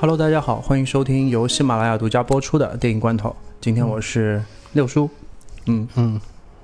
Hello，大家好，欢迎收听由喜马拉雅独家播出的电影罐头。今天我是六叔，嗯。嗯，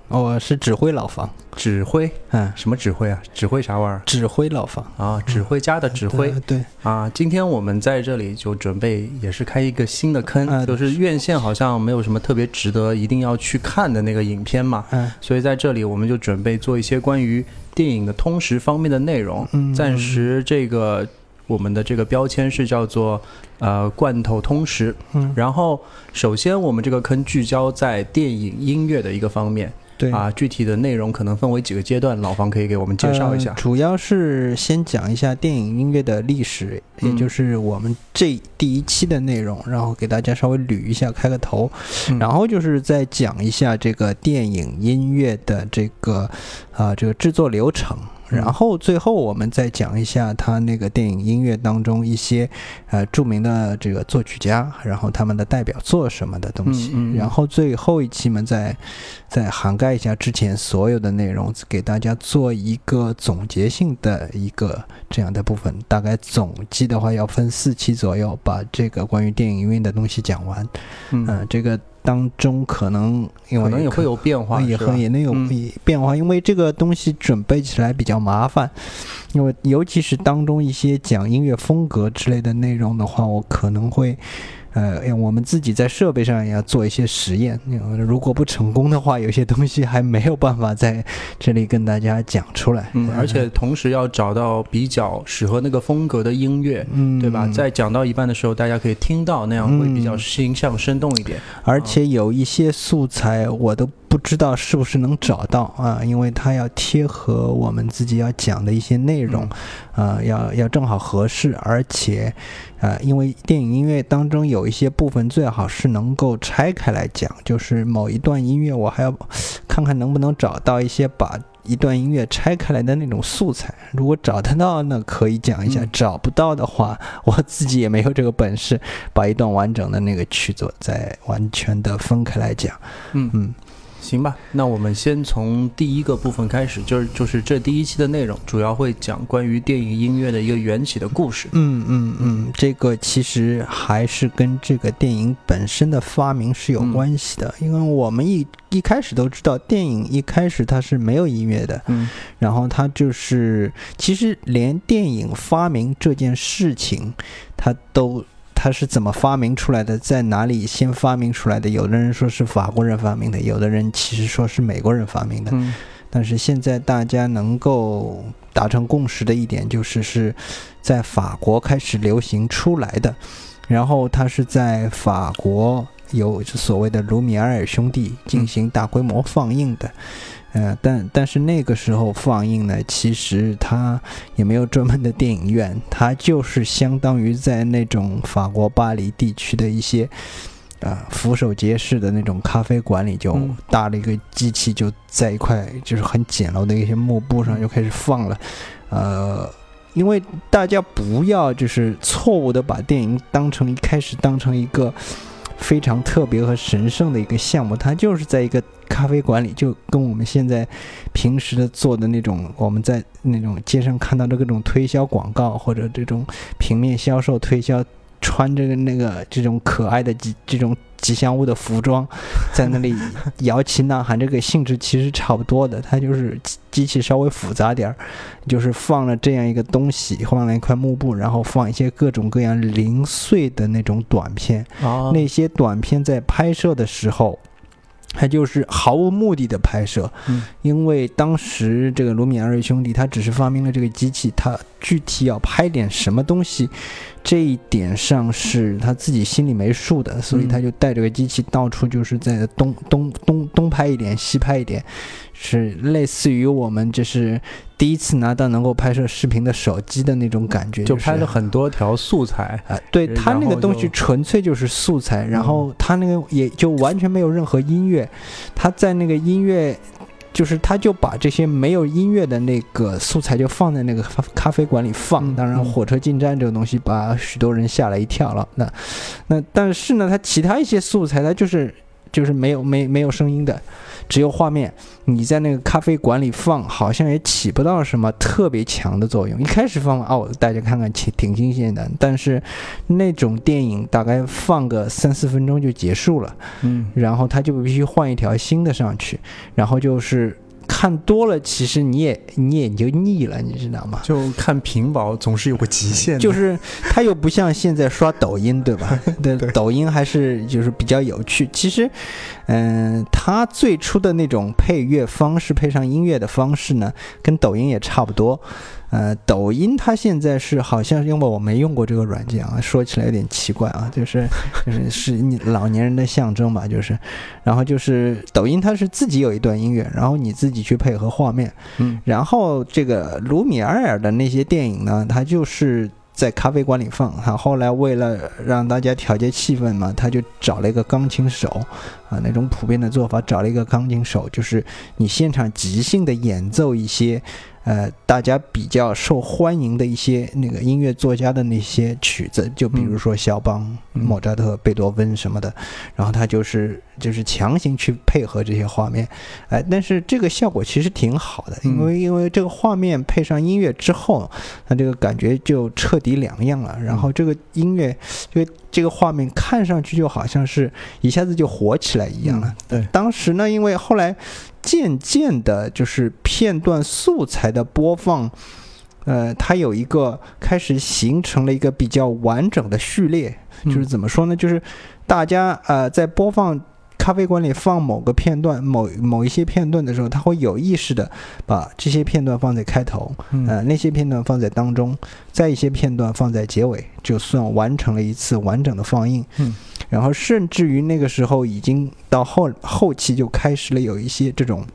我是指挥老房，指挥，嗯，什么指挥啊？指挥啥玩意儿？指挥老房。啊，指挥家的指挥，对。啊。今天我们在这里就准备也是开一个新的坑，嗯就是院线好像没有什么特别值得一定要去看的那个影片嘛，嗯，所以在这里我们就准备做一些关于电影的通识方面的内容。嗯。暂时这个我们的这个标签是叫做呃罐头通识。嗯，然后首先我们这个坑聚焦在电影音乐的一个方面。对啊，具体的内容可能分为几个阶段，老方可以给我们介绍一下。呃主要是先讲一下电影音乐的历史，嗯也就是我们这第一期的内容，然后给大家稍微捋一下，开个头，嗯然后就是再讲一下这个电影音乐的这个啊、这个制作流程。嗯然后最后我们再讲一下他那个电影音乐当中一些呃著名的这个作曲家，然后他们的代表作什么的东西。嗯嗯嗯然后最后一期们再再涵盖一下之前所有的内容，给大家做一个总结性的一个这样的部分。大概总计的话要分四期左右，把这个关于电影音乐的东西讲完。嗯，嗯、这个当中可能因为可能也会有变化，也是吧很也能有变化，因为这个东西准备起来比较麻烦，因为尤其是当中一些讲音乐风格之类的内容的话，我可能会。呃，我们自己在设备上也要做一些实验。呃如果不成功的话，有些东西还没有办法在这里跟大家讲出来。嗯，而且同时要找到比较适合那个风格的音乐，嗯，对吧？在讲到一半的时候，大家可以听到，那样会比较嗯形象生动一点。而且有一些素材我都不知道是不是能找到啊，因为它要贴合我们自己要讲的一些内容，啊，要要正好合适，而且，呃，因为电影音乐当中有一些部分最好是能够拆开来讲，就是某一段音乐我还要看看能不能找到一些把。一段音乐拆开来的那种素材，如果找得到，那可以讲一下；嗯找不到的话，我自己也没有这个本事，把一段完整的那个曲子再完全的分开来讲。嗯嗯行吧，那我们先从第一个部分开始，就是就是这第一期的内容，主要会讲关于电影音乐的一个缘起的故事。嗯嗯嗯，这个其实还是跟这个电影本身的发明是有关系的，因为我们一一开始都知道，电影一开始它是没有音乐的，嗯然后它就是其实连电影发明这件事情，它都。它是怎么发明出来的？在哪里先发明出来的？有的人说是法国人发明的，有的人其实说是美国人发明的。嗯但是现在大家能够达成共识的一点就是，是在法国开始流行出来的，然后它是在法国有所谓的卢米埃尔兄弟进行大规模放映的。呃，但但是那个时候放映呢，其实它也没有专门的电影院，它就是相当于在那种法国巴黎地区的一些啊、扶手街式的那种咖啡馆里，就嗯搭了一个机器，就在一块就是很简陋的一些幕布上就开始放了，呃。因为大家不要就是错误的把电影当成一开始当成一个非常特别和神圣的一个项目，它就是在一个咖啡馆里，就跟我们现在平时的做的那种，我们在那种街上看到的各种推销广告或者这种平面销售推销，穿着那个这种可爱的这这种吉祥物的服装，在那里摇旗呐喊，这个性质其实差不多的，它就是机机器稍微复杂点儿，就是放了这样一个东西，放了一块幕布，然后放一些各种各样零碎的那种短片，啊，那些短片在拍摄的时候，它就是毫无目的的拍摄，嗯。因为当时这个卢米埃尔兄弟他只是发明了这个机器，他具体要拍点什么东西，这一点上是他自己心里没数的，所以嗯。他就带着个机器到处就是在东东东东拍一点，西拍一点，是类似于我们就是第一次拿到能够拍摄视频的手机的那种感觉，就拍了很多条素材。啊，对他那个东西纯粹就是素材，然嗯后他那个也就完全没有任何音乐，他在那个音乐。就是他就把这些没有音乐的那个素材就放在那个咖咖啡馆里放，嗯当然嗯火车进站这个东西把许多人吓了一跳了。那那但是呢，他其他一些素材，他就是就是没有没没有声音的，只有画面。你在那个咖啡馆里放，好像也起不到什么特别强的作用。一开始放哦，大家看看挺挺新鲜的，但是那种电影大概放个三四分钟就结束了，嗯，然后他就必须换一条新的上去，然后就是。看多了，其实你也你也就腻了，你知道吗？就看屏保总是有个极限的，就是它又不像现在刷抖音，对吧？对，对抖音还是就是比较有趣。其实，嗯、它最初的那种配乐方式，配上音乐的方式呢，跟抖音也差不多。呃，抖音它现在是好像因为我没用过这个软件啊，说起来有点奇怪啊，就是 就是是你老年人的象征吧，就是，然后就是抖音它是自己有一段音乐，然后你自己去配合画面，嗯然后这个卢米埃尔的那些电影呢，它就是在咖啡馆里放。他后来为了让大家调节气氛嘛，他就找了一个钢琴手，啊，那种普遍的做法，找了一个钢琴手，就是你现场即兴的演奏一些。呃，大家比较受欢迎的一些那个音乐作家的那些曲子，就比如说肖邦、嗯。莫扎特、贝多芬什么的，然后他就是就是强行去配合这些画面，哎，但是这个效果其实挺好的，因为因为这个画面配上音乐之后，它这个感觉就彻底两样了。然后这个音乐，这个这个画面看上去就好像是一下子就火起来一样了。对，当时呢，因为后来渐渐的，就是片段素材的播放，呃，它有一个开始形成了一个比较完整的序列，就是嗯怎么说呢？就是大家呃在播放咖啡馆里放某个片段、某某一些片段的时候，他会有意识的把这些片段放在开头，嗯呃，那些片段放在当中，再一些片段放在结尾，就算完成了一次完整的放映。嗯，然后甚至于那个时候已经到后后期就开始了有一些这种。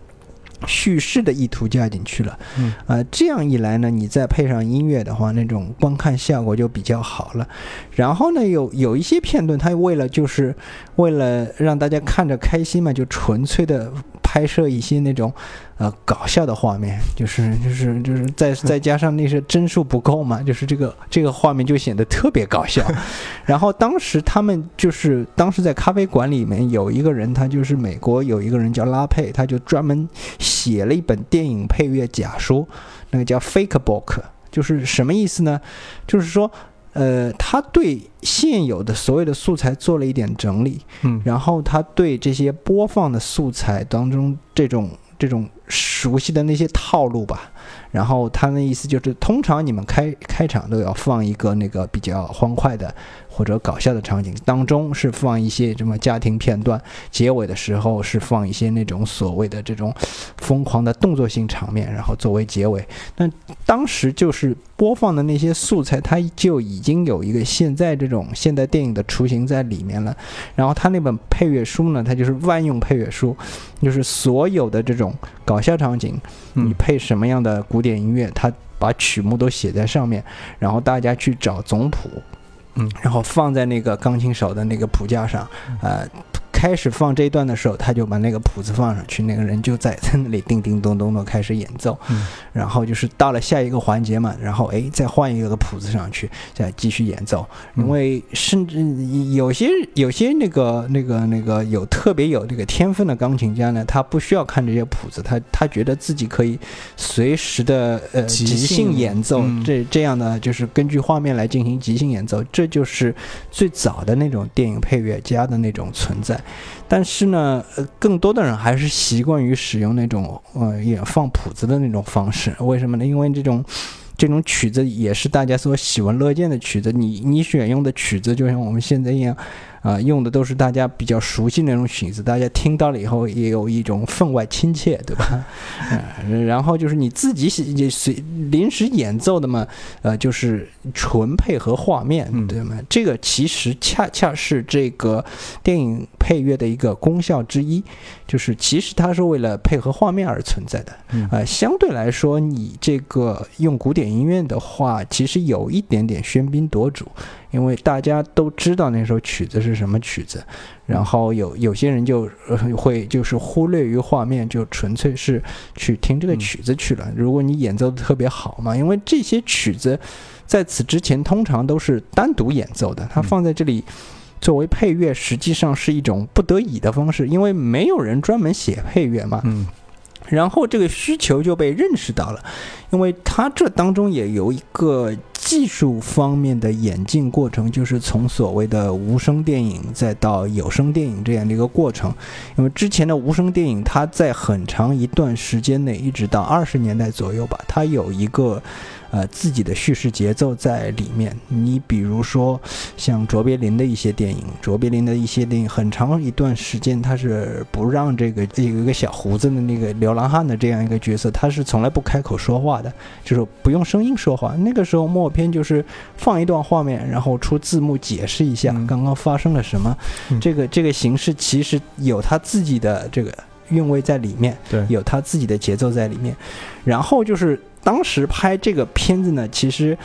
叙事的意图加进去了，嗯，呃，这样一来呢，你再配上音乐的话，那种观看效果就比较好了。然后呢，有有一些片段，它为了就是为了让大家看着开心嘛，就纯粹的拍摄一些那种呃搞笑的画面，就是 就是就是再 再加上那些帧数不够嘛，就是这个这个画面就显得特别搞笑。然后当时他们就是当时在咖啡馆里面有一个人，他就是美国有一个人叫拉佩，他就专门写了一本电影配乐假书，那个叫 Fake Book，就是什么意思呢？就是说。呃，他对现有的所有的素材做了一点整理，嗯。然后他对这些播放的素材当中这种这种熟悉的那些套路吧，然后他的意思就是，通常你们开开场都要放一个那个比较欢快的或者搞笑的场景，当中是放一些什么家庭片段，结尾的时候是放一些那种所谓的这种疯狂的动作性场面，然后作为结尾。那当时就是播放的那些素材，它就已经有一个现在这种现代电影的雏形在里面了。然后他那本配乐书呢，它就是万用配乐书，就是所有的这种搞笑场景，你嗯配什么样的古典音乐，他把曲目都写在上面，然后大家去找总谱，嗯，然后放在那个钢琴手的那个谱架上，呃。开始放这一段的时候，他就把那个谱子放上去，那个人就在在那里叮叮咚咚的开始演奏，嗯然后就是到了下一个环节嘛，然后哎再换一个谱子上去，再继续演奏。因为甚至有些有些那个那个那个有特别有这个天分的钢琴家呢，他不需要看这些谱子，他他觉得自己可以随时的呃即即兴兴演奏，嗯这这样呢就是根据画面来进行即兴演奏，这就是最早的那种电影配乐家的那种存在。但是呢，更多的人还是习惯于使用那种呃也放谱子的那种方式。为什么呢？因为这种这种曲子也是大家所喜闻乐见的曲子。你你选用的曲子，就像我们现在一样，啊、用的都是大家比较熟悉那种曲子，大家听到了以后也有一种分外亲切，对吧？呃、然后就是你自己写也随临时演奏的嘛，呃，就是纯配合画面，嗯对吗？这个其实恰恰是这个电影配乐的一个功效之一，就是其实它是为了配合画面而存在的。嗯呃，相对来说，你这个用古典音乐的话，其实有一点点喧宾夺主，因为大家都知道那首曲子是什么曲子，然后有有些人就、呃、会就是忽略于画面，就纯粹是去听这个嗯曲子去了。如果你演奏的特别好嘛，因为这些曲子在此之前通常都是单独演奏的，它嗯放在这里。作为配乐，实际上是一种不得已的方式，因为没有人专门写配乐嘛。嗯然后这个需求就被认识到了，因为它这当中也有一个技术方面的演进过程，就是从所谓的无声电影再到有声电影这样的一个过程。因为之前的无声电影，它在很长一段时间内，一直到二十年代左右吧，它有一个呃自己的叙事节奏在里面。你比如说像卓别林的一些电影，卓别林的一些电影，很长一段时间他是不让这个有一个小胡子的那个流浪汉的这样一个角色，他是从来不开口说话的，就是不用声音说话。那个时候默片就是放一段画面，然后出字幕解释一下嗯刚刚发生了什么。嗯这个这个形式其实有他自己的这个韵味在里面。对，有他自己的节奏在里面。然后就是当时拍这个片子呢，其实，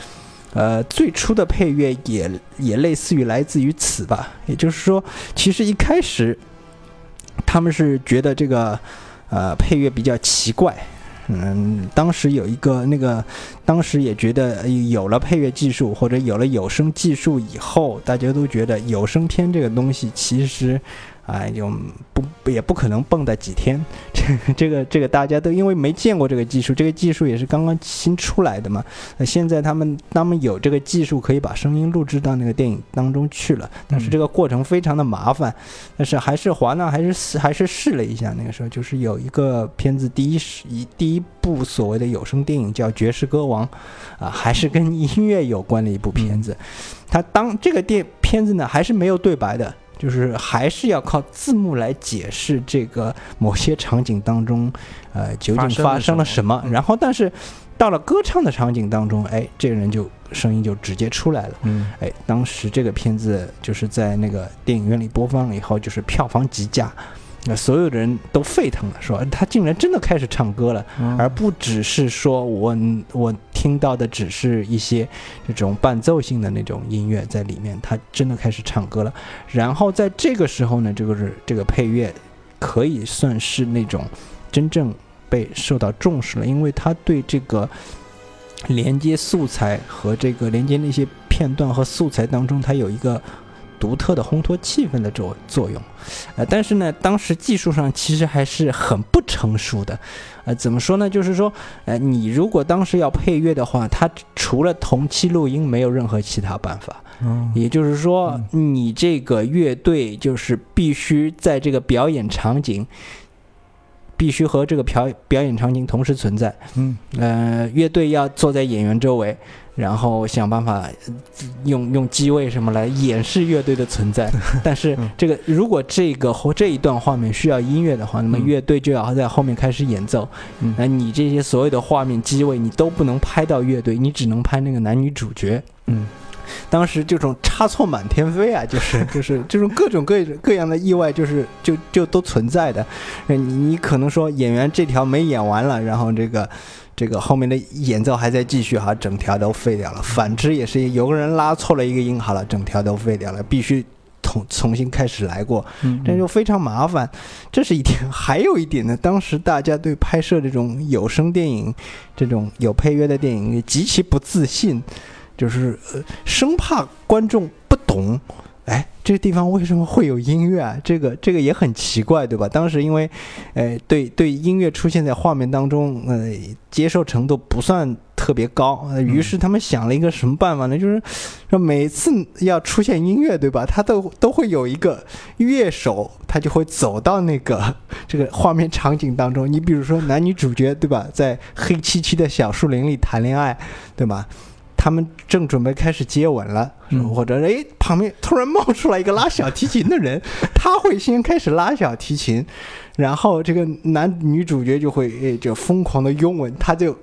呃，最初的配乐也也类似于来自于此吧。也就是说，其实一开始他们是觉得这个呃配乐比较奇怪。嗯，当时有一个那个，当时也觉得呃有了配乐技术或者有了有声技术以后，大家都觉得有声片这个东西其实，哎，就不也不可能蹦跶几天。这个这个这个大家都因为没见过这个技术，这个技术也是刚刚新出来的嘛。那现在他们他们有这个技术可以把声音录制到那个电影当中去了，但是这个过程非常的麻烦。但是还是华纳还是试还是试了一下，那个时候就是有一个片子第一是一第一部所谓的有声电影叫《爵士歌王》，啊，还是跟音乐有关的一部片子。它当这个电片子呢还是没有对白的。就是还是要靠字幕来解释这个某些场景当中，呃，究竟发生了什么。嗯然后，但是到了歌唱的场景当中，哎，这个人就声音就直接出来了。嗯哎，当时这个片子就是在那个电影院里播放了以后，就是票房极佳，那所有的人都沸腾了，说他竟然真的开始唱歌了，嗯而不只是说我我听到的只是一些这种伴奏性的那种音乐在里面，他真的开始唱歌了。然后在这个时候呢，这个是这个配乐可以算是那种真正被受到重视了，因为他对这个连接素材和这个连接那些片段和素材当中，它有一个独特的烘托气氛的作作用。呃，但是呢，当时技术上其实还是很不成熟的。呃，怎么说呢？就是说，呃，你如果当时要配乐的话，它除了同期录音，没有任何其他办法。嗯也就是说，你这个乐队就是必须在这个表演场景，必须和这个表表演场景同时存在。嗯呃，乐队要坐在演员周围，然后想办法呃用用机位什么来掩饰乐队的存在。但是嗯这个如果这个或这一段画面需要音乐的话，那么嗯乐队就要在后面开始演奏。嗯那你这些所有的画面机位你都不能拍到乐队，你只能拍那个男女主角。嗯当时这种差错满天飞啊，就是 就是这种各种各各样的意外，就是就就都存在的。呃你你可能说演员这条没演完了，然后这个这个后面的演奏还在继续哈，整条都废掉了。反之也是有个人拉错了一个音，好了，整条都废掉了，必须重重新开始来过。嗯这就非常麻烦，这是一点。还有一点呢，当时大家对拍摄这种有声电影、这种有配乐的电影极其不自信，就是呃，生怕观众不懂。哎，这个地方为什么会有音乐啊？这个这个也很奇怪，对吧？当时因为，呃，对对音乐出现在画面当中，呃，接受程度不算特别高，呃于是他们想了一个什么办法呢？就是说每次要出现音乐，对吧？他都都会有一个乐手，他就会走到那个 这个画面场景当中。你比如说男女主角，对吧？在黑漆漆的小树林里谈恋爱，对吧？他们正准备开始接吻了，嗯。或者诶旁边突然冒出来一个拉小提琴的人，他会先开始拉小提琴，然后这个男女主角就会诶就疯狂的拥吻，他就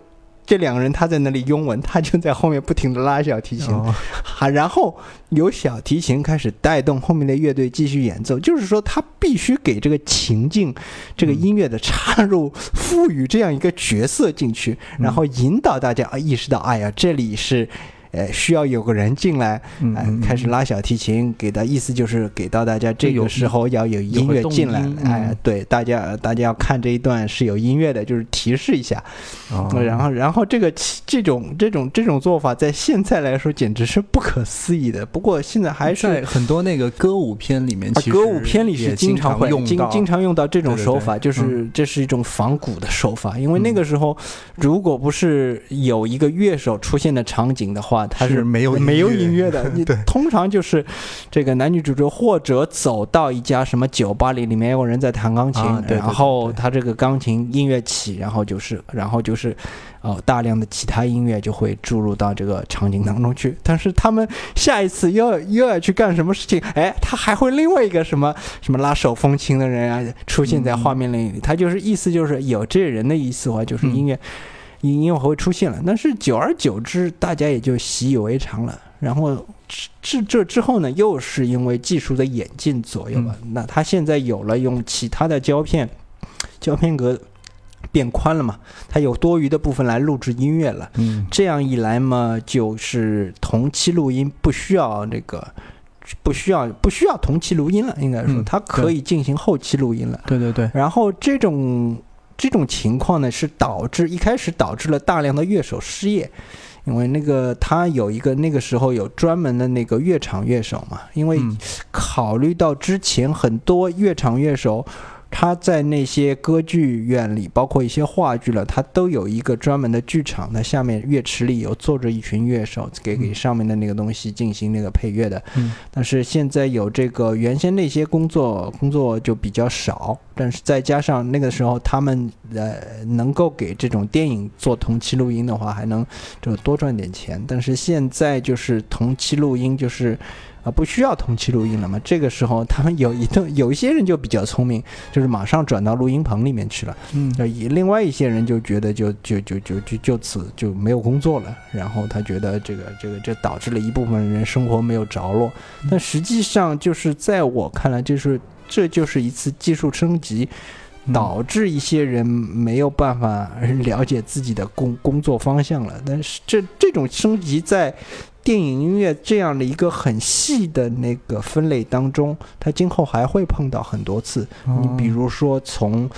这两个人他在那里拥吻，他就在后面不停的拉小提琴，哦啊，然后由小提琴开始带动后面的乐队继续演奏，就是说他必须给这个情境、这个音乐的插入赋予这样一个角色进去，然后引导大家啊意识到，哎呀，这里是。呃，需要有个人进来，嗯哎，开始拉小提琴，给的意思就是给到大家这个时候要有音乐进来哎嗯，对，大家大家要看这一段是有音乐的，就是提示一下。哦然后然后这个这种这种这种做法在现在来说简直是不可思议的。不过现在还是在很多那个歌舞片里面，啊其实歌舞片里是经常会经用到经常用到这种对对对手法，就是这是一种仿古的手法。因为那个时候，如果不是有一个乐手出现的场景的话，它是没有没有音乐的。你通常就是这个男女主角或者走到一家什么酒吧里，里面有人在弹钢琴，啊对对对然后对他这个钢琴音乐起，然后就是然后就是。哦，大量的其他音乐就会注入到这个场景当中去，但是他们下一次又要又要去干什么事情？哎，他还会另外一个什么什么拉手风琴的人啊出现在画面里，他就是意思就是有这人的意思的话，就是音乐、音音乐会出现了。但是久而久之，大家也就习以为常了。然后这这之后呢，又是因为技术的演进左右吧，那它现在有了用其他的胶片，胶片格变宽了嘛，它有多余的部分来录制音乐了。嗯这样一来嘛，就是同期录音不需要这个，不需要不需要同期录音了，应该说嗯它可以进行后期录音了。对对对，然后这种这种情况呢，是导致一开始导致了大量的乐手失业，因为那个他有一个那个时候有专门的那个乐场乐手嘛，因为嗯考虑到之前很多乐场乐手。他在那些歌剧院里，包括一些话剧了，他都有一个专门的剧场，那下面乐池里有坐着一群乐手，给给上面的那个东西进行那个配乐的。嗯但是现在有这个，原先那些工作工作就比较少，但是再加上那个时候他们呃能够给这种电影做同期录音的话，还能就多赚点钱。但是现在就是同期录音就是。啊，不需要同期录音了嘛？这个时候，他们有一顿有一些人就比较聪明，就是马上转到录音棚里面去了。嗯呃，以另外一些人就觉得就就就就就就此就没有工作了，然后他觉得这个这个这导致了一部分人生活没有着落，但实际上就是在我看来，就是这就是一次技术升级，嗯导致一些人没有办法 了解自己的工工作方向了。但是这这种升级在电影音乐这样的一个很细的那个分类当中，它今后还会碰到很多次。你比如说从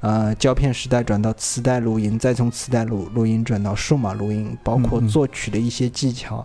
呃胶片时代转到磁带录音，再从磁带录录音转到数码录音，包括作曲的一些技巧。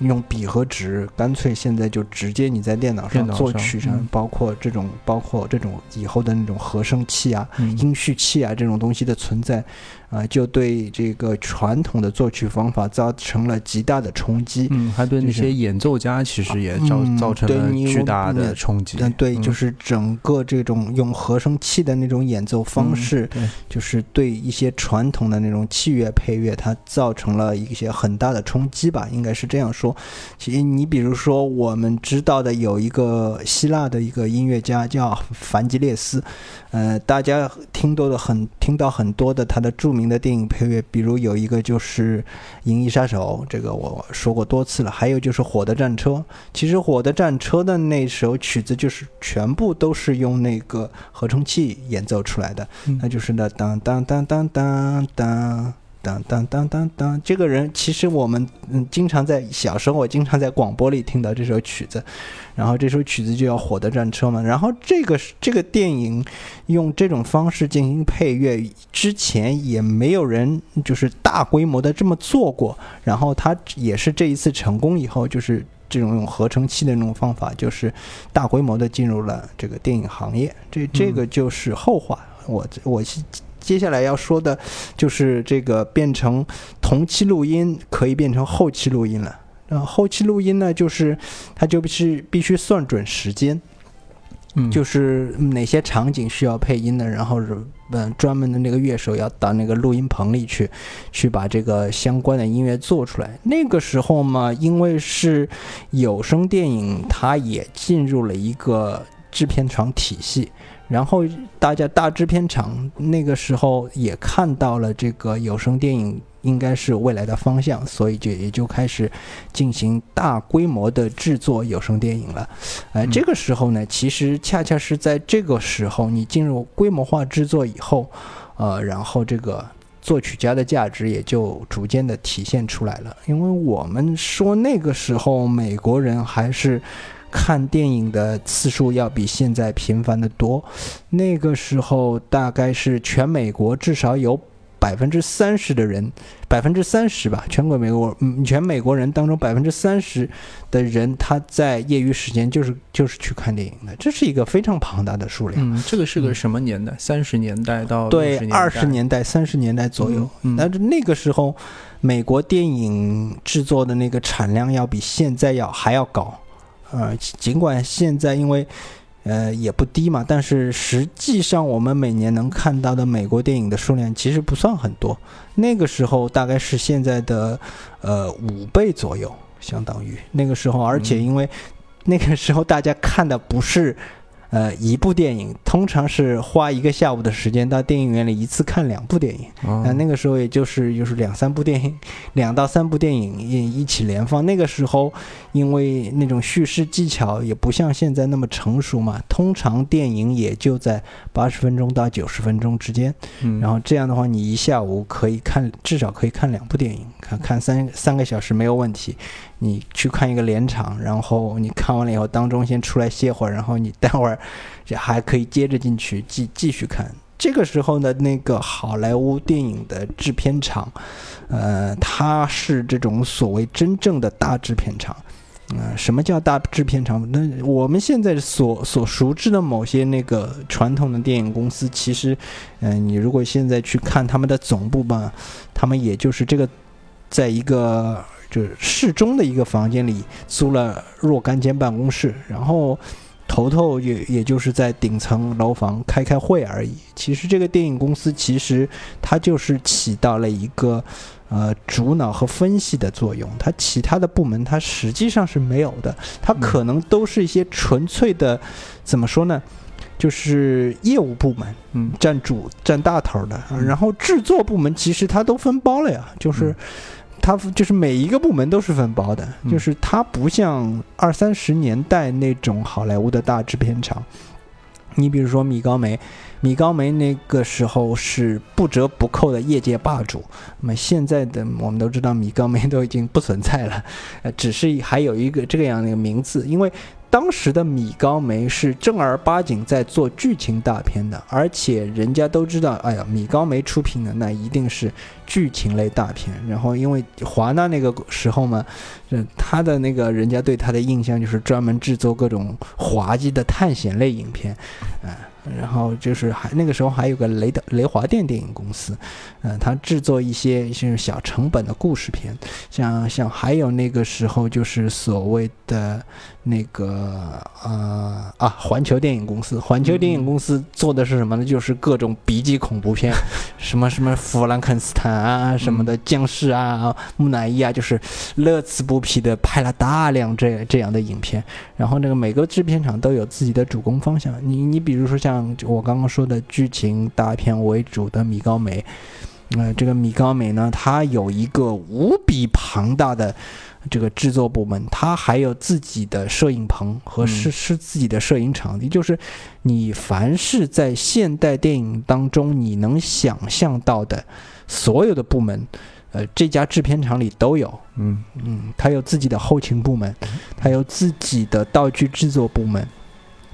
用笔和纸，干脆现在就直接你在电脑上作曲上，嗯包括这种，包括这种以后的那种合声器啊、嗯音序器啊这种东西的存在，啊、就对这个传统的作曲方法造成了极大的冲击。嗯，还对那些演奏家其实也造嗯造成了巨大的嗯冲击。嗯，对，嗯就是整个这种用和声器的那种演奏方嗯式，对就是对一些传统的那种器乐配乐，它造成了一些很大的冲击吧，应该是这样说。其实你比如说，我们知道的有一个希腊的一个音乐家叫凡吉列斯，呃，大家听多的很听到很多的他的著名的电影配乐，比如有一个就是《银翼杀手》，这个我说过多次了，还有就是《火的战车》。其实《火的战车》的那首曲子就是全部都是用那个合成器演奏出来的，嗯那就是那当当当当当当。当当当当当，这个人其实我们嗯经常在小时候，我经常在广播里听到这首曲子，然后这首曲子就叫《火的战车》嘛。然后这个这个电影用这种方式进行配乐，之前也没有人就是大规模的这么做过。然后他也是这一次成功以后，就是这种用合成器的那种方法，就是大规模的进入了这个电影行业。这这个就是后话。我我接下来要说的，就是这个变成同期录音可以变成后期录音了。然后后期录音呢，就是它就必须必须算准时间，嗯就是哪些场景需要配音的，然后是嗯专门的那个乐手要到那个录音棚里去，去把这个相关的音乐做出来。那个时候嘛，因为是有声电影，它也进入了一个制片厂体系。然后大家大制片厂那个时候也看到了这个有声电影应该是未来的方向，所以就也就开始进行大规模的制作有声电影了。呃，嗯这个时候呢，其实恰恰是在这个时候，你进入规模化制作以后，呃，然后这个作曲家的价值也就逐渐的体现出来了。因为我们说那个时候美国人还是看电影的次数要比现在频繁的多，那个时候大概是全美国至少有。百分之三十的人，百分之三十吧，全国美国，嗯，全美国人当中百分之三十的人，他在业余时间就是就是去看电影的，这是一个非常庞大的数量。嗯，这个是个什么年代？三十年代到对二十年代、三十年代左右。嗯，但是那个时候，美国电影制作的那个产量要比现在要还要高。呃，尽管现在因为。呃，也不低嘛，但是实际上我们每年能看到的美国电影的数量其实不算很多。那个时候大概是现在的呃五倍左右，相当于那个时候，而且因为那个时候大家看的不是。呃，一部电影通常是花一个下午的时间到电影院里一次看两部电影，那那个时候也就是就是两三部电影，两到三部电影一一起连放。那个时候，因为那种叙事技巧也不像现在那么成熟嘛，通常电影也就在八十分钟到九十分钟之间。然后这样的话，你一下午可以看至少可以看两部电影，看看三三个小时没有问题。你去看一个连场，然后你看完了以后，当中先出来歇会儿，然后你待会儿还可以接着进去继继续看。这个时候呢，那个好莱坞电影的制片厂，呃，它是这种所谓真正的大制片厂。嗯，什么叫大制片厂？那我们现在所所熟知的某些那个传统的电影公司，其实，嗯，你如果现在去看他们的总部吧，他们也就是这个，在一个。就是适中的一个房间里租了若干间办公室，然后头头也也就是在顶层楼房开开会而已。其实这个电影公司其实它就是起到了一个呃主脑和分析的作用，它其他的部门它实际上是没有的，它可能都是一些纯粹的怎么说呢？就是业务部门，嗯，占主占大头的，然后制作部门其实它都分包了呀，就是。它就是每一个部门都是分包的，就是它不像二三十年代那种好莱坞的大制片厂。你比如说米高梅，米高梅那个时候是不折不扣的业界霸主。那么现在的我们都知道，米高梅都已经不存在了，呃，只是还有一个这个样的一个名字，因为。当时的米高梅是正儿八经在做剧情大片的，而且人家都知道，哎呀，米高梅出品的那一定是剧情类大片。然后因为华纳那个时候嘛，他的那个人家对他的印象就是专门制作各种滑稽的探险类影片，啊。然后就是还那个时候还有个雷德雷华电电影公司，嗯，他制作一些就是小成本的故事片，像像还有那个时候就是所谓的那个呃啊环球电影公司，环球电影公司做的是什么呢？就是各种 B 级恐怖片，什么什么弗兰肯斯坦啊什么的僵尸啊木乃伊啊，就是乐此不疲的拍了大量这这样的影片。然后那个每个制片厂都有自己的主攻方向，你你比如说像。像我刚刚说的剧情大片为主的米高梅，呃，这个米高梅呢，它有一个无比庞大的这个制作部门，它还有自己的摄影棚和是是自己的摄影场地，就是你凡是在现代电影当中你能想象到的所有的部门，呃，这家制片厂里都有。嗯嗯，它有自己的后勤部门，它有自己的道具制作部门。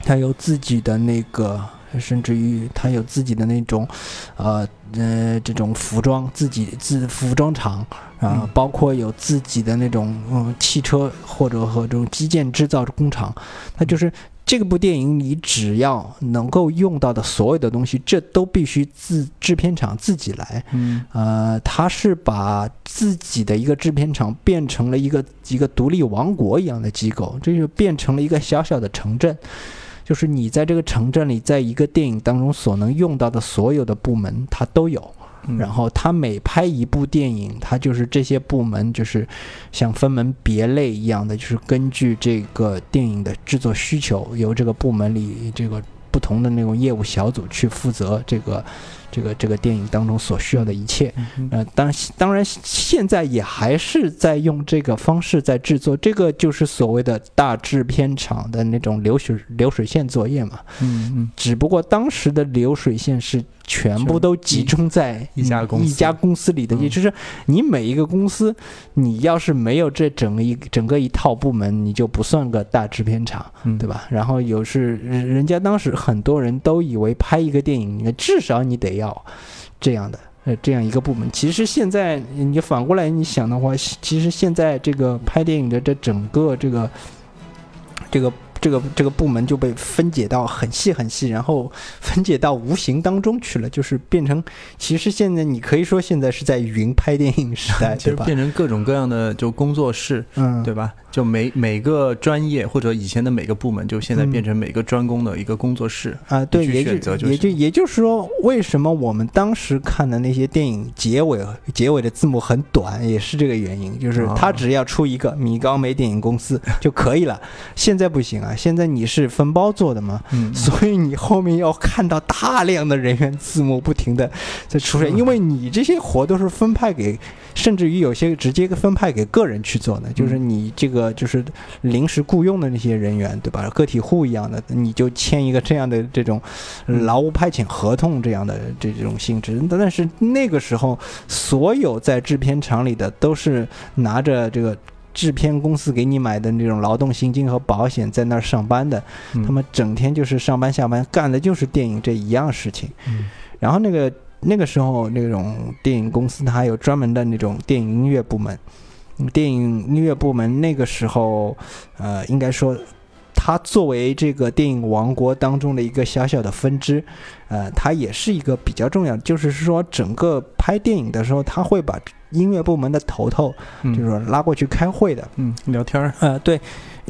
他有自己的那个，甚至于他有自己的那种，呃呃，这种服装自己自服装厂啊，包括有自己的那种嗯汽车或者和这种基建制造工厂。它就是这个部电影，你只要能够用到的所有的东西，这都必须自制片厂自己来。嗯，呃，他是把自己的一个制片厂变成了一个一个独立王国一样的机构，这就变成了一个小小的城镇。就是你在这个城镇里，在一个电影当中所能用到的所有的部门，它都有。然后他每拍一部电影，他就是这些部门，就是像分门别类一样的，就是根据这个电影的制作需求，由这个部门里这个不同的那种业务小组去负责这个。这个这个电影当中所需要的一切。嗯呃，当当然现在也还是在用这个方式在制作，这个就是所谓的大制片厂的那种流水流水线作业嘛。嗯嗯只不过当时的流水线是全部都集中在一家公司一家公司里的，嗯也就是你每一个公司，你要是没有这整个一整个一套部门，你就不算个大制片厂，嗯，对吧？然后有是人人家当时很多人都以为拍一个电影，你至少你得要这样的。呃，这样一个部门，其实现在你反过来你想的话，其实现在这个拍电影的这整个这个这个这个这个部门就被分解到很细很细，然后分解到无形当中去了，就是变成，其实现在你可以说现在是在云拍电影时代，其 对吧？变成各种各样的就工作室，嗯，对吧？就每每个专业或者以前的每个部门，就现在嗯变成每个专攻的一个工作室。啊，对，也就也就也就是说，为什么我们当时看的那些电影结尾结尾的字幕很短，也是这个原因，就是他只要出一个米高梅电影公司就可以了。现在不行啊，现在你是分包做的嘛，嗯，所以你后面要看到大量的人员字幕不停的在出现，因为你这些活都是分派给，甚至于有些直接分派给个人去做的，就是你这个就是临时雇佣的那些人员，对吧？个体户一样的，你就签一个这样的这种劳务派遣合同这样的这种性质。但是那个时候，所有在制片厂里的都是拿着这个。制片公司给你买的那种劳动薪金和保险，在那儿上班的，嗯他们整天就是上班下班，干的就是电影这一样事情。嗯然后那个那个时候那种电影公司，它还有专门的那种电影音乐部门。嗯电影音乐部门那个时候，呃，应该说，它作为这个电影王国当中的一个小小的分支，呃，它也是一个比较重要，就是说整个拍电影的时候，他会把音乐部门的头头，嗯。就是说拉过去开会的。嗯聊天儿，呃，对，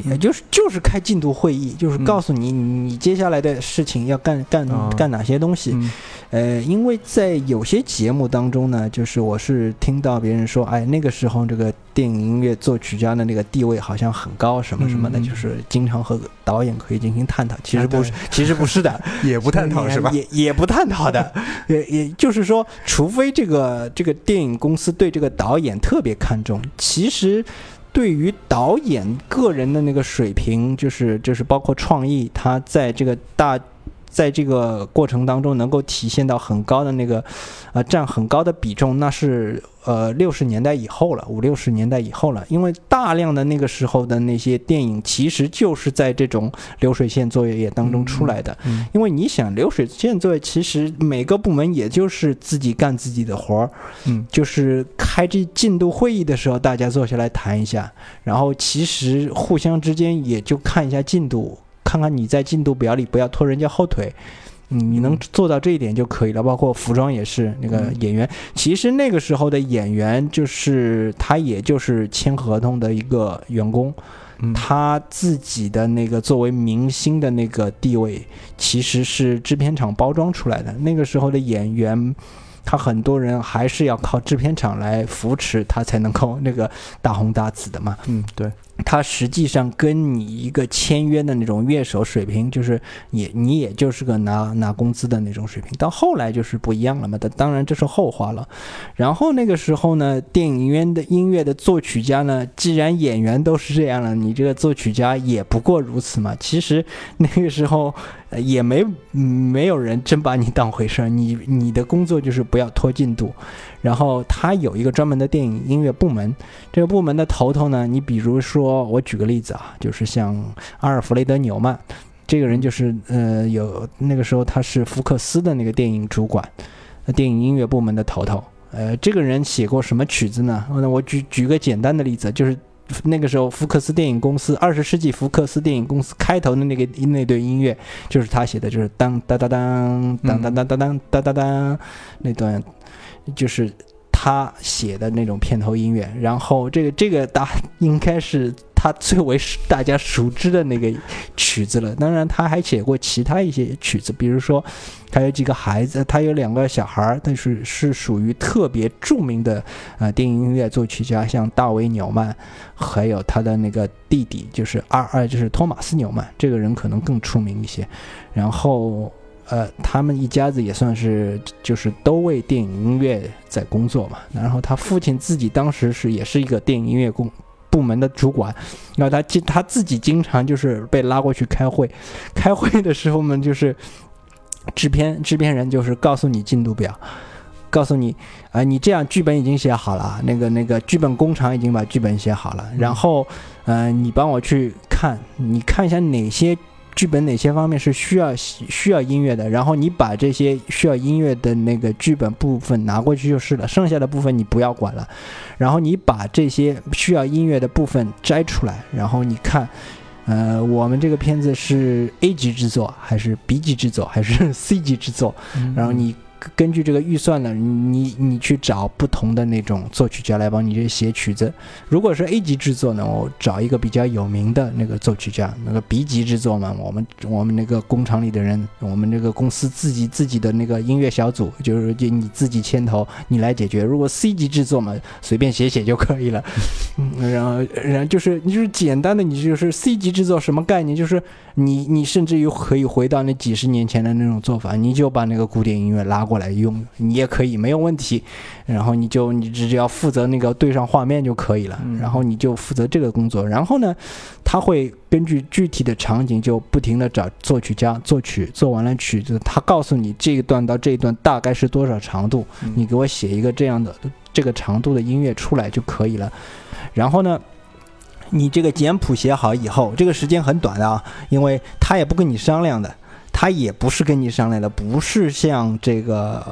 也就是就是开进度会议，就是嗯告诉你你接下来的事情要干干啊干哪些东西。嗯呃，因为在有些节目当中呢，就是我是听到别人说，哎，那个时候这个电影音乐作曲家的那个地位好像很高，什么什么的，就是经常和导演可以进行探讨。其实啊不是，其实不是的，也不探讨是吧？也也不探讨的，也也就是说，除非这个这个电影公司对这个导演特别看重，其实。对于导演个人的那个水平，就是就是包括创意，他在这个大，在这个过程当中能够体现到很高的那个，呃，占很高的比重，那是呃六十年代以后了，五六十年代以后了，因为大量的那个时候的那些电影，其实就是在这种流水线作业当中出来的。嗯因为你想，流水线作业其实每个部门也就是自己干自己的活儿，嗯就是开这进度会议的时候，大家坐下来谈一下，然后其实互相之间也就看一下进度，看看你在进度表里不要拖人家后腿。嗯，你能做到这一点就可以了。包括服装也是，那个嗯演员，其实那个时候的演员就是他，也就是签合同的一个员工，嗯他自己的那个作为明星的那个地位，其实是制片厂包装出来的。那个时候的演员，他很多人还是要靠制片厂来扶持他，才能够那个大红大紫的嘛。嗯对，他实际上跟你一个签约的那种乐手水平，就是也你也就是个拿拿工资的那种水平。到后来就是不一样了嘛，但当然这是后话了。然后那个时候呢，电影院的音乐的作曲家呢，既然演员都是这样了，你这个作曲家也不过如此嘛。其实那个时候呃也没没有人真把你当回事儿，你你的工作就是不要拖进度。然后他有一个专门的电影音乐部门，这个部门的头头呢，你比如说，我举个例子啊，就是像阿尔弗雷德·纽曼，这个人就是呃，有那个时候他是福克斯的那个电影主管，呃电影音乐部门的头头。呃，这个人写过什么曲子呢？那我举举个简单的例子，就是那个时候福克斯电影公司，二十世纪福克斯电影公司开头的那个那段音乐，就是他写的，就是当当当当当当当当当当当当那段，就是他写的那种片头音乐。然后这个这个大应该是他最为大家熟知的那个曲子了。当然，他还写过其他一些曲子，比如说他有几个孩子，他有两个小孩儿，但是是属于特别著名的呃电影音乐作曲家，像大卫纽曼，还有他的那个弟弟，就是二二就是托马斯纽曼，这个人可能更出名一些。然后呃，他们一家子也算是就是都为电影音乐在工作嘛。然后他父亲自己当时是也是一个电影音乐工部门的主管，然后他经他自己经常就是被拉过去开会，开会的时候呢，就是制片制片人就是告诉你进度表。告诉你，啊，你这样剧本已经写好了，那个那个剧本工厂已经把剧本写好了，然后，嗯，你帮我去看，你看一下哪些剧本哪些方面是需要需要音乐的，然后你把这些需要音乐的那个剧本部分拿过去就是了，剩下的部分你不要管了，然后你把这些需要音乐的部分摘出来，然后你看，呃，我们这个片子是 A 级制作还是 B 级制作还是 C 级制作，然后你。根据这个预算呢，你你去找不同的那种作曲家来帮你这写曲子。如果是 A 级制作呢，我找一个比较有名的那个作曲家。那个 B 级制作嘛，我们我们那个工厂里的人，我们这个公司自己自己的那个音乐小组，就是就你自己牵头，你来解决。如果 C 级制作嘛，随便写写就可以了。然后然后就是你就是简单的，你就是 C 级制作什么概念？就是你你甚至于可以回到那几十年前的那种做法，你就把那个古典音乐拉。过来用你也可以没有问题，然后你就你只要负责那个对上画面就可以了，然后你就负责这个工作，然后呢，他会根据具体的场景就不停的找作曲家作曲，做完了曲子，他告诉你这一段到这一段大概是多少长度，你给我写一个这样的这个长度的音乐出来就可以了，然后呢，你这个简谱写好以后，这个时间很短的啊，因为他也不跟你商量的。他也不是跟你商量的，不是像这个，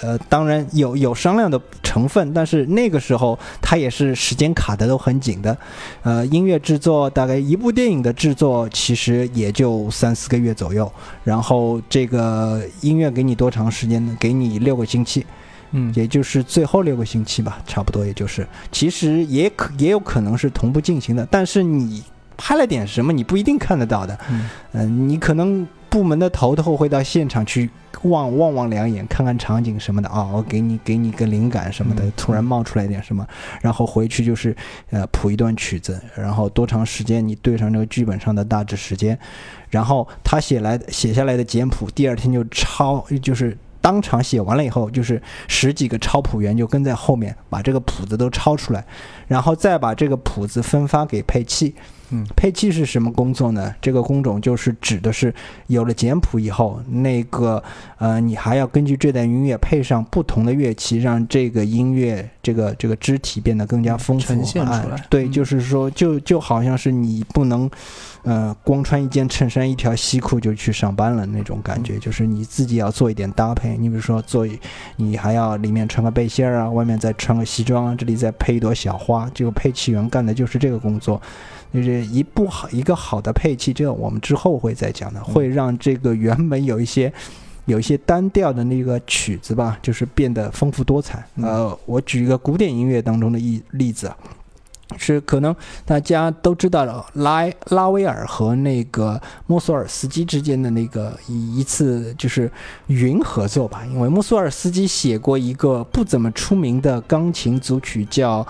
呃，当然有有商量的成分，但是那个时候他也是时间卡的都很紧的，呃，音乐制作大概一部电影的制作其实也就三四个月左右，然后这个音乐给你多长时间呢？给你六个星期，嗯，也就是最后六个星期吧，差不多也就是，其实也可也有可能是同步进行的，但是你拍了点什么，你不一定看得到的，嗯，你可能。部门的头头会到现场去望望望两眼，看看场景什么的啊，我给你给你个灵感什么的，突然冒出来点什么，然后回去就是呃谱一段曲子，然后多长时间你对上这个剧本上的大致时间，然后他写来写下来的简谱，第二天就抄，就是当场写完了以后，就是十几个抄谱员就跟在后面把这个谱子都抄出来，然后再把这个谱子分发给配器。嗯，配器是什么工作呢？这个工种就是指的是有了简谱以后，那个呃，你还要根据这段音乐配上不同的乐器，让这个音乐这个这个肢体变得更加丰富。呈现出来。对，就是说，就就好像是你不能，呃，光穿一件衬衫、一条西裤就去上班了那种感觉，就是你自己要做一点搭配。你比如说，做你还要里面穿个背心儿啊，外面再穿个西装啊，这里再配一朵小花。这个配器员干的就是这个工作。就是一部好一个好的配器，这个我们之后会再讲的，会让这个原本有一些有一些单调的那个曲子吧，就是变得丰富多彩。呃，我举一个古典音乐当中的一例子啊，是可能大家都知道了拉拉威尔和那个莫索尔斯基之间的那个一一次就是云合作吧，因为莫索尔斯基写过一个不怎么出名的钢琴组曲叫。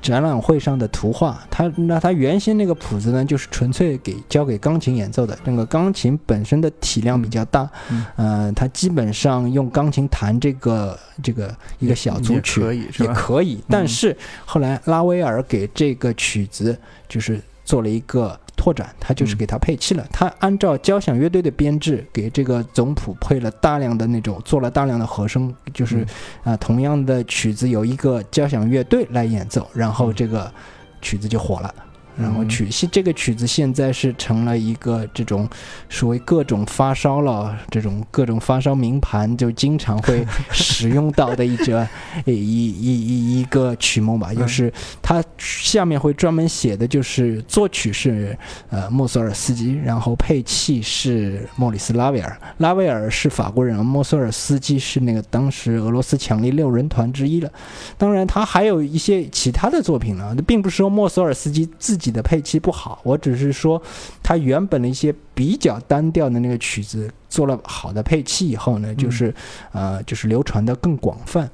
展览会上的图画，他那他原先那个谱子呢，就是纯粹给交给钢琴演奏的。那个钢琴本身的体量比较大，嗯，他基本上用钢琴弹这个这个一个小组曲也可以。但是后来拉威尔给这个曲子就是做了一个。拓展，他就是给他配器了。他按照交响乐队的编制，给这个总谱配了大量的那种，做了大量的和声，就是啊，同样的曲子由一个交响乐队来演奏，然后这个曲子就火了。然后曲现这个曲子现在是成了一个这种所谓各种发烧了这种各种发烧名盘就经常会 使用到的一则一一一一个曲目吧，就是它下面会专门写的就是作曲是呃莫索尔斯基，然后配器是莫里斯拉威尔，拉威尔是法国人，莫索尔斯基是那个当时俄罗斯强力六人团之一了。当然他还有一些其他的作品呢，并不是说莫索尔斯基自己。的配器不好，我只是说，他原本的一些比较单调的那个曲子做了好的配器以后呢，就是呃，就是流传的更广泛。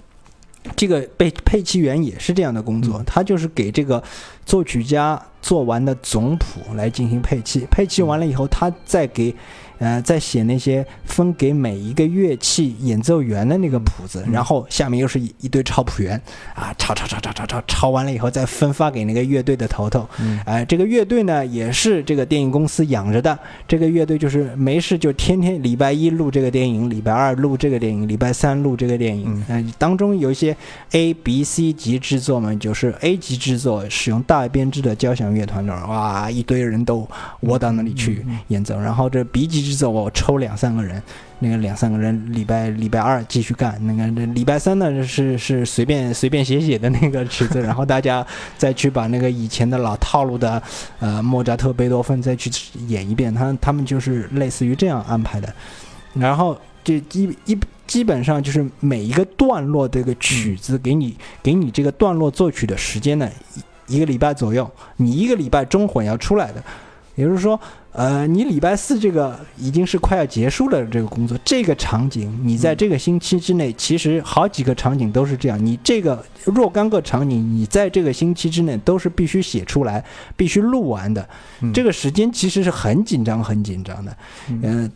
这个被配器员也是这样的工作，他就是给这个作曲家做完的总谱来进行配器，配器完了以后，他再给呃，在写那些分给每一个乐器演奏员的那个谱子，然后下面又是一一堆抄谱员啊，抄抄抄抄抄抄，抄完了以后再分发给那个乐队的头头。嗯哎，这个乐队呢也是这个电影公司养着的。这个乐队就是没事就天天礼拜一录这个电影，礼拜二录这个电影，礼拜三录这个电影。嗯、当中有一些 A、B、C 级制作嘛，就是 A 级制作使用大编制的交响乐团的，哇，一堆人都窝到那里去演奏。然后这 B 级我抽两三个人。那个两三个人礼拜礼拜二继续干，那个礼拜三呢是是随便随便写写的那个曲子，然后大家再去把那个以前的老套路的，呃莫扎特、贝多芬再去演一遍，他他们就是类似于这样安排的，然后这基一基本上就是每一个段落这个曲子给你给你这个段落作曲的时间呢一个礼拜左右，你一个礼拜中混要出来的，也就是说。呃，你礼拜四这个已经是快要结束了这个工作，这个场景你在这个星期之内，其实好几个场景都是这样。你这个若干个场景，你在这个星期之内都是必须写出来、必须录完的。这个时间其实是很紧张、很紧张的。嗯，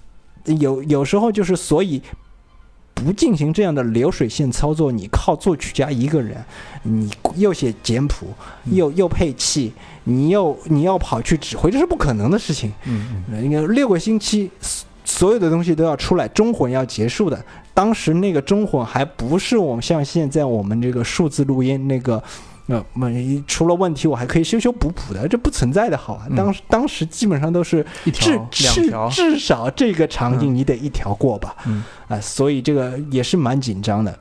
有有时候就是所以不进行这样的流水线操作，你靠作曲家一个人，你又写简谱，又又配器。你又你要跑去指挥，这是不可能的事情。嗯嗯，应该六个星期，所有的东西都要出来，中混要结束的。当时那个中混还不是我们像现在我们这个数字录音那个，呃，出了问题我还可以修修补补的，这不存在的好啊。当时当时基本上都是一条两条，至少这个场景你得一条过吧。嗯啊，所以这个也是蛮紧张的。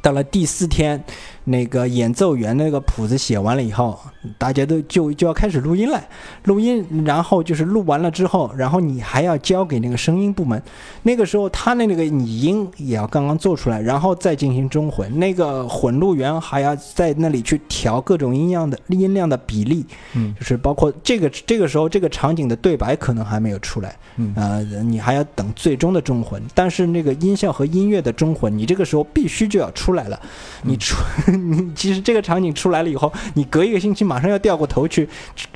到了第四天，那个演奏员那个谱子写完了以后，大家都就就要开始录音了。录音，然后就是录完了之后，然后你还要交给那个声音部门。那个时候，他的那个拟音也要刚刚做出来，然后再进行中混。那个混录员还要在那里去调各种音量的音量的比例，嗯，就是包括这个这个时候这个场景的对白可能还没有出来，嗯，呃，你还要等最终的中混。但是那个音效和音乐的中混，你这个时候必须就要出。出来了，你出其实这个场景出来了以后，你隔一个星期马上要掉过头去，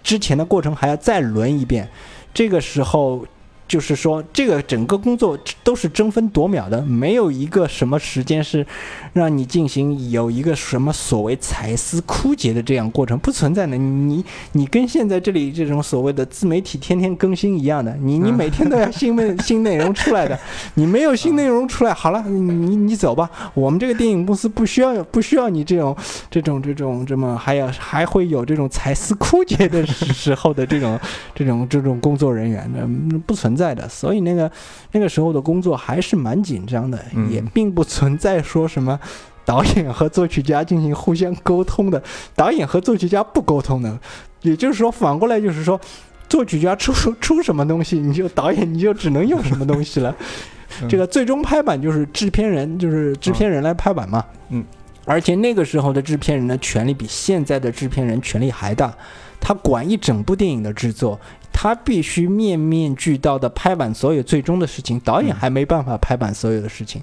之前的过程还要再轮一遍，这个时候。就是说，这个整个工作都是争分夺秒的，没有一个什么时间是让你进行有一个什么所谓才思枯竭的这样过程不存在的。你你跟现在这里这种所谓的自媒体天天更新一样的，你你每天都要新 新内容出来的，你没有新内容出来，好了，你你走吧，我们这个电影公司不需要不需要你这种这种这种这么还要还会有这种才思枯竭的时候的这种这种这种工作人员的不存在。在的，所以那个那个时候的工作还是蛮紧张的，也并不存在说什么导演和作曲家进行互相沟通的，导演和作曲家不沟通的，也就是说反过来就是说，作曲家出 出什么东西，你就导演你就只能用什么东西了。这个最终拍板就是制片人，就是制片人来拍板嘛。嗯，而且那个时候的制片人的权力比现在的制片人权力还大，他管一整部电影的制作。他必须面面俱到的拍板所有最终的事情，导演还没办法拍板所有的事情。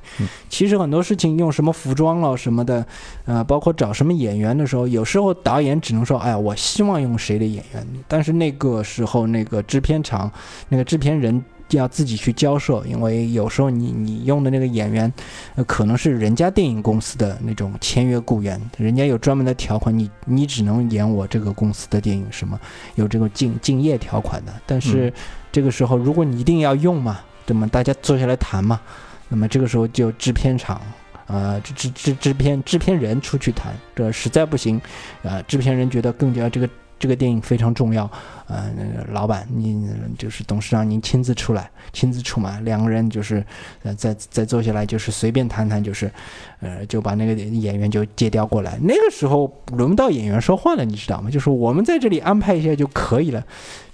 其实很多事情用什么服装了什么的，呃，包括找什么演员的时候，有时候导演只能说，哎呀，我希望用谁的演员。但是那个时候，那个制片厂，那个制片人。要自己去交涉，因为有时候你你用的那个演员，呃，可能是人家电影公司的那种签约雇员，人家有专门的条款，你你只能演我这个公司的电影，什么有这个竞竞业条款的。但是这个时候，如果你一定要用嘛，对吗？大家坐下来谈嘛，那么这个时候就制片厂，呃，制制制制片制片人出去谈，这实在不行，呃，制片人觉得更加这个。这个电影非常重要，呃，那个老板，您就是董事长，您亲自出来，亲自出马，两个人就是，呃，再再坐下来，就是随便谈谈，就是，呃，就把那个演员就借调过来。那个时候轮不到演员说话了，你知道吗？就是我们在这里安排一下就可以了。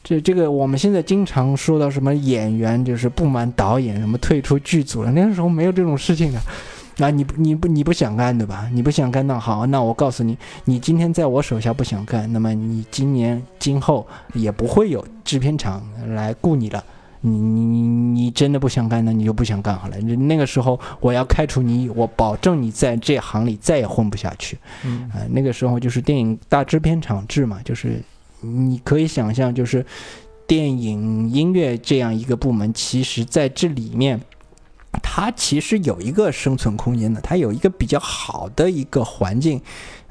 这这个我们现在经常说到什么演员就是不满导演，什么退出剧组了，那个时候没有这种事情的。那你不你不你不想干对吧？你不想干那好，那我告诉你，你今天在我手下不想干，那么你今年今后也不会有制片厂来雇你了。你你你你真的不想干，那你就不想干好了。那个时候我要开除你，我保证你在这行里再也混不下去。嗯啊，那个时候就是电影大制片厂制嘛，就是你可以想象，就是电影音乐这样一个部门，其实在这里面，它其实有一个生存空间的，它有一个比较好的一个环境，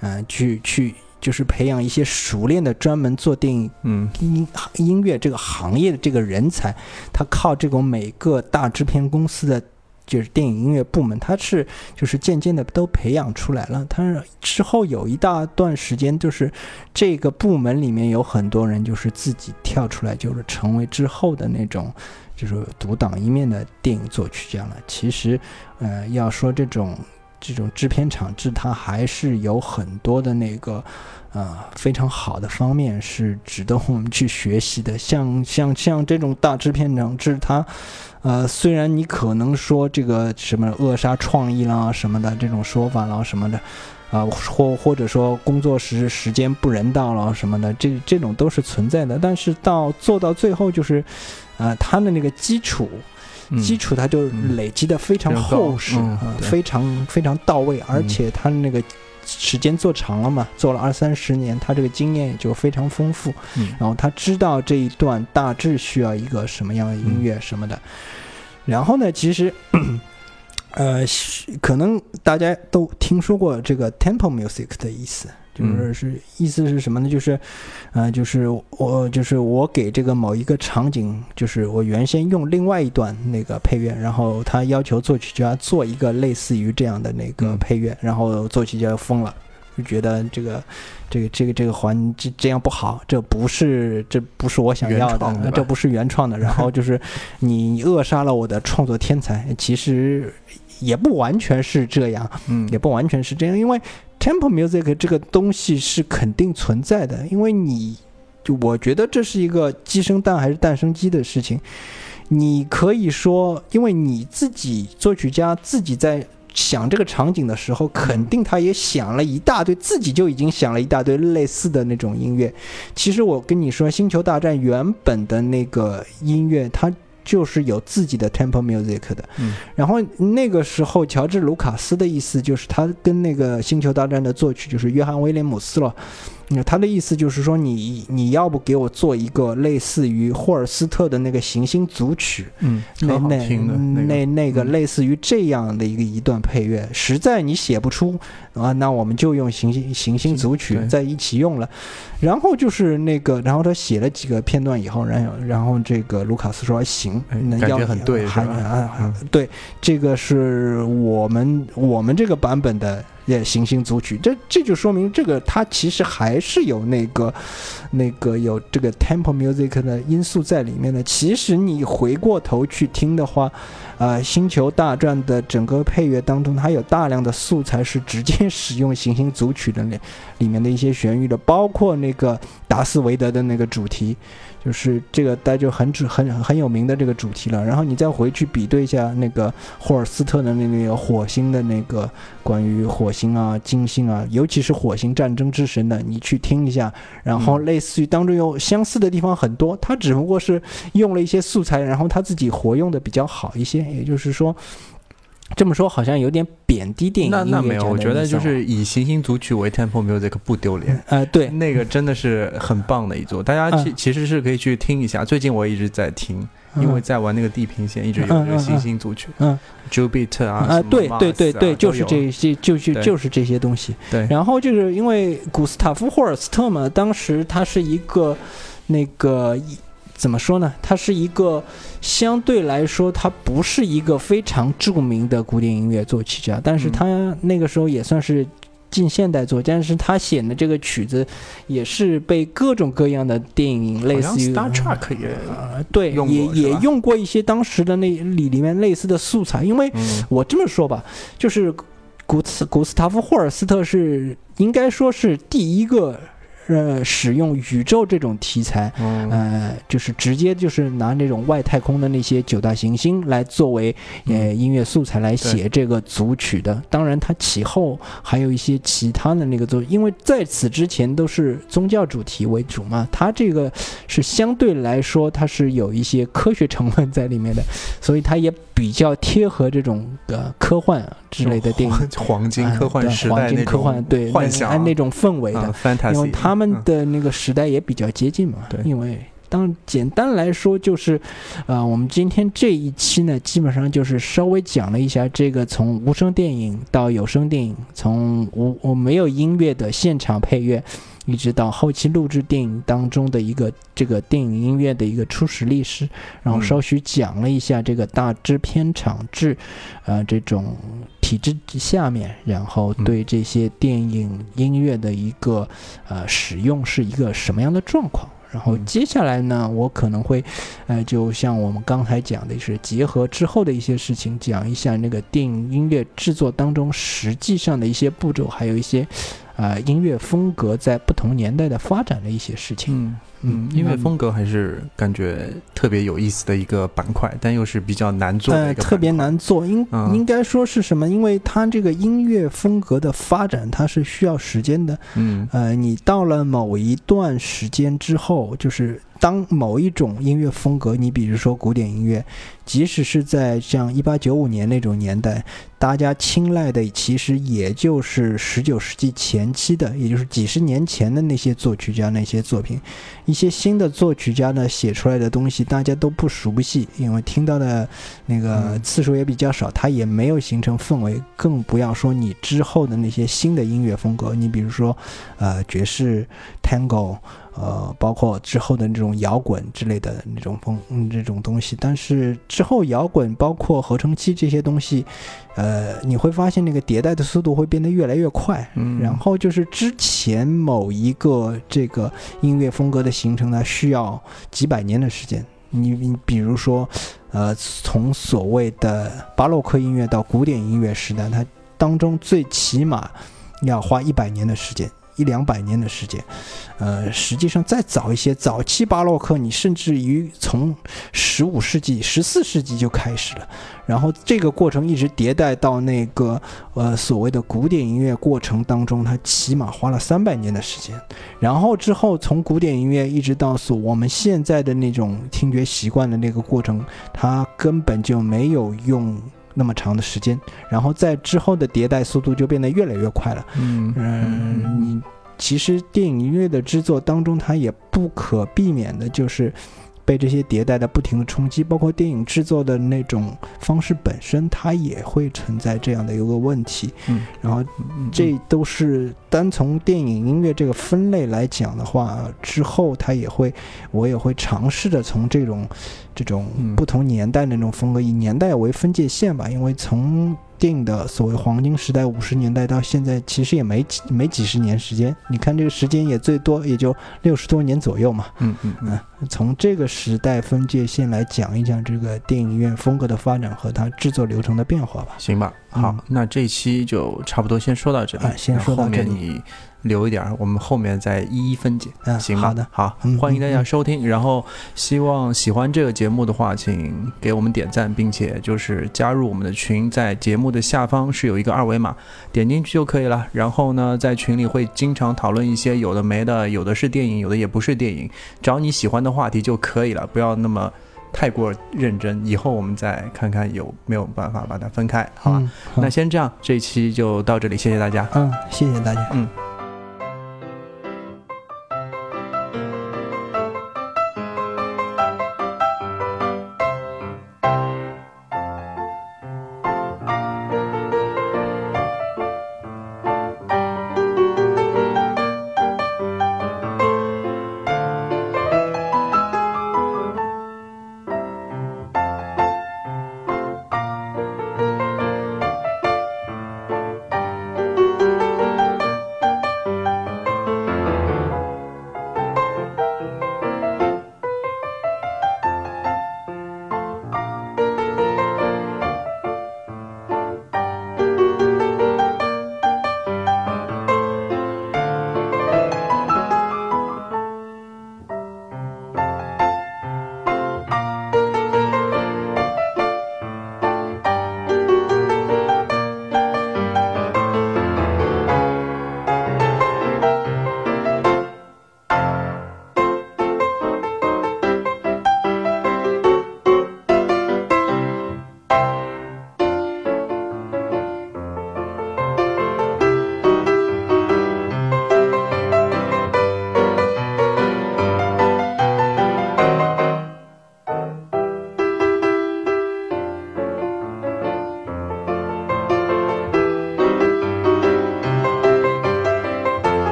嗯、去去就是培养一些熟练的专门做电影嗯音音乐这个行业的这个人才，他靠这种每个大制片公司的。就是电影音乐部门，它是就是渐渐的都培养出来了。它之后有一大段时间，就是这个部门里面有很多人就是自己跳出来，就是成为之后的那种就是独当一面的电影作曲家了。其实，呃，要说这种这种制片厂制，它还是有很多的那个呃非常好的方面是值得我们去学习的。像像像这种大制片厂制，它呃虽然你可能说这个什么扼杀创意啦什么的这种说法啦什么的。啊，或或者说工作时时间不人道了什么的，这这种都是存在的。但是到做到最后，就是，呃，它的那个基础，嗯基础它就嗯累积的非常厚实，嗯呃非常非常到位，而嗯且它那个时间做长了嘛，做了二三十年，他这个经验也就非常丰富，嗯然后他知道这一段大致需要一个什么样的音乐什么的。然后呢，其实。呃，可能大家都听说过这个 tempo music 的意思，就是嗯是意思是什么呢？就是，呃，就是我就是我给这个某一个场景，就是我原先用另外一段那个配乐，然后他要求作曲家做一个类似于这样的那个嗯配乐，然后作曲家就疯了。就觉得这个，这个，这个，这个环这这样不好，这不是，这不是我想要的这不是原创的。然后就是你扼杀了我的创作天才。其实也不完全是这样，嗯也不完全是这样，因为 tempo music 这个东西是肯定存在的，因为你就我觉得这是一个鸡生蛋还是蛋生鸡的事情。你可以说，因为你自己作曲家自己在想这个场景的时候，肯定他也想了一大堆，自己就已经想了一大堆类似的那种音乐。其实我跟你说，《星球大战》原本的那个音乐，它就是有自己的 temple music 的。嗯然后那个时候，乔治·卢卡斯的意思就是，他跟那个《星球大战》的作曲就是约翰·威廉姆斯了。那他的意思就是说你，你要不给我做一个类似于霍尔斯特的那个行星组曲，嗯，那那那那个，类似于这样的一个一段配乐，实在你写不出啊，那我们就用行星行星组曲在一起用了。然后就是那个，然后他写了几个片段以后，然后然后这个卢卡斯说行，哎那要感觉很对还是吧啊嗯对，这个是我们我们这个版本的。也行星组曲，这这就说明这个它其实还是有那个那个有这个 temple music 的因素在里面的。其实你回过头去听的话，呃，《星球大战》的整个配乐当中，它有大量的素材是直接使用行星组曲的里里面的一些旋律的，包括那个达斯维德的那个主题。就是这个，大家就很主很很有名的这个主题了。然后你再回去比对一下那个霍尔斯特的那那个火星的那个关于火星啊、金星啊，尤其是火星战争之神的，你去听一下。然后类似于当中有相似的地方很多，他只不过是用了一些素材，然后他自己活用的比较好一些。也就是说，这么说好像有点贬低电影那那没有，我觉得就是以行星组曲为 tempo music 不丢脸。呃，对，那个真的是很棒的一作，大家其嗯其实是可以去听一下。最近我一直在听，因为在玩那个地平线，一直有这个行星组曲，嗯 Jupiter 啊，对对对就是这些，就是就是这些东西。对，然后就是因为古斯塔夫霍尔斯特嘛，当时他是一个那个一怎么说呢？他是一个相对来说，他不是一个非常著名的古典音乐作曲家，但是嗯他那个时候也算是。近现代作，但是他写的这个曲子也是被各种各样的电影，类似于 Star Trek 也，呃，对，也也用过一些当时的那里里面类似的素材，因为嗯我这么说吧，就是古斯古斯塔夫霍尔斯特是应该说是第一个呃使用宇宙这种题材，嗯呃，就是直接就是拿那种外太空的那些九大行星来作为呃嗯音乐素材来写这个组曲的。当然，它其后还有一些其他的那个作，因为在此之前都是宗教主题为主嘛，它这个是相对来说它是有一些科学成分在里面的，所以它也比较贴合这种呃科幻啊之类的电影。黄 黄金哎科幻时代那金科幻种对幻想按那种氛围的，因为他们嗯。的那个时代也比较接近嘛，对。因为当简单来说就是，呃，我们今天这一期呢，基本上就是稍微讲了一下这个从无声电影到有声电影，从无我没有音乐的现场配乐，一直到后期录制电影当中的一个这个电影音乐的一个初始历史，然后嗯稍许讲了一下这个大制片厂制，呃，这种体制下面，然后对这些电影音乐的一个呃使用是一个什么样的状况。然后嗯。接下来呢，我可能会，呃，就像我们刚才讲的，是结合之后的一些事情，讲一下那个电影音乐制作当中实际上的一些步骤，还有一些，呃，音乐风格在不同年代的发展的一些事情。嗯嗯，音乐风格还是感觉特别有意思的一个板块，但又是比较难做的呃，一个特别难做，应、嗯应该说是什么？因为它这个音乐风格的发展，它是需要时间的。嗯呃，你到了某一段时间之后，就是当某一种音乐风格，你比如说古典音乐，即使是在像一八九五年那种年代，大家青睐的其实也就是十九世纪前期的，也就是几十年前的那些作曲家那些作品。一些新的作曲家呢写出来的东西，大家都不熟悉，因为听到的那个嗯次数也比较少，它也没有形成氛围，更不要说你之后的那些新的音乐风格。你比如说，呃，爵士、Tango，呃，包括之后的那种摇滚之类的那种风，嗯，这种东西。但是之后摇滚包括合成器这些东西，呃，你会发现那个迭代的速度会变得越来越快。嗯，然后就是之前某一个这个音乐风格的形成呢，需要几百年的时间。你你比如说，呃，从所谓的巴洛克音乐到古典音乐时代，它当中最起码要花一百年的时间，一两百年的时间。呃，实际上再早一些，早期巴洛克，你甚至于从十五世纪、十四世纪就开始了，然后这个过程一直迭代到那个呃所谓的古典音乐过程当中，它起码花了三百年的时间。然后之后从古典音乐一直到所我们现在的那种听觉习惯的那个过程，它根本就没有用那么长的时间。然后在之后的迭代速度就变得越来越快了。嗯嗯，你其实电影音乐的制作当中，它也不可避免的就是被这些迭代的不停的冲击，包括电影制作的那种方式本身，它也会存在这样的一个问题。嗯，然后嗯这都是单从电影音乐这个分类来讲的话，之后它也会，我也会尝试着从这种这种嗯不同年代的那种风格，以年代为分界线吧，因为从电影的所谓黄金时代五十年代到现在，其实也没几没几十年时间，你看这个时间也最多也就六十多年左右嘛。嗯嗯嗯嗯，从这个时代分界线来讲一讲这个电影院风格的发展和它制作流程的变化吧。行吧，好，嗯那这一期就差不多先说到这里，啊先说到这里然后后面你留一点儿，我们后面再一一分解。嗯，行吧，好的，好嗯，欢迎大家收听。然后，希望喜欢这个节目的话，请给我们点赞，并且就是加入我们的群，在节目的下方是有一个二维码，点进去就可以了。然后呢，在群里会经常讨论一些有的没的，有的是电影，有的也不是电影，找你喜欢的话题就可以了，不要那么太过认真。以后我们再看看有没有办法把它分开，好吧？嗯好那先这样，这一期就到这里，谢谢大家。嗯，谢谢大家。嗯。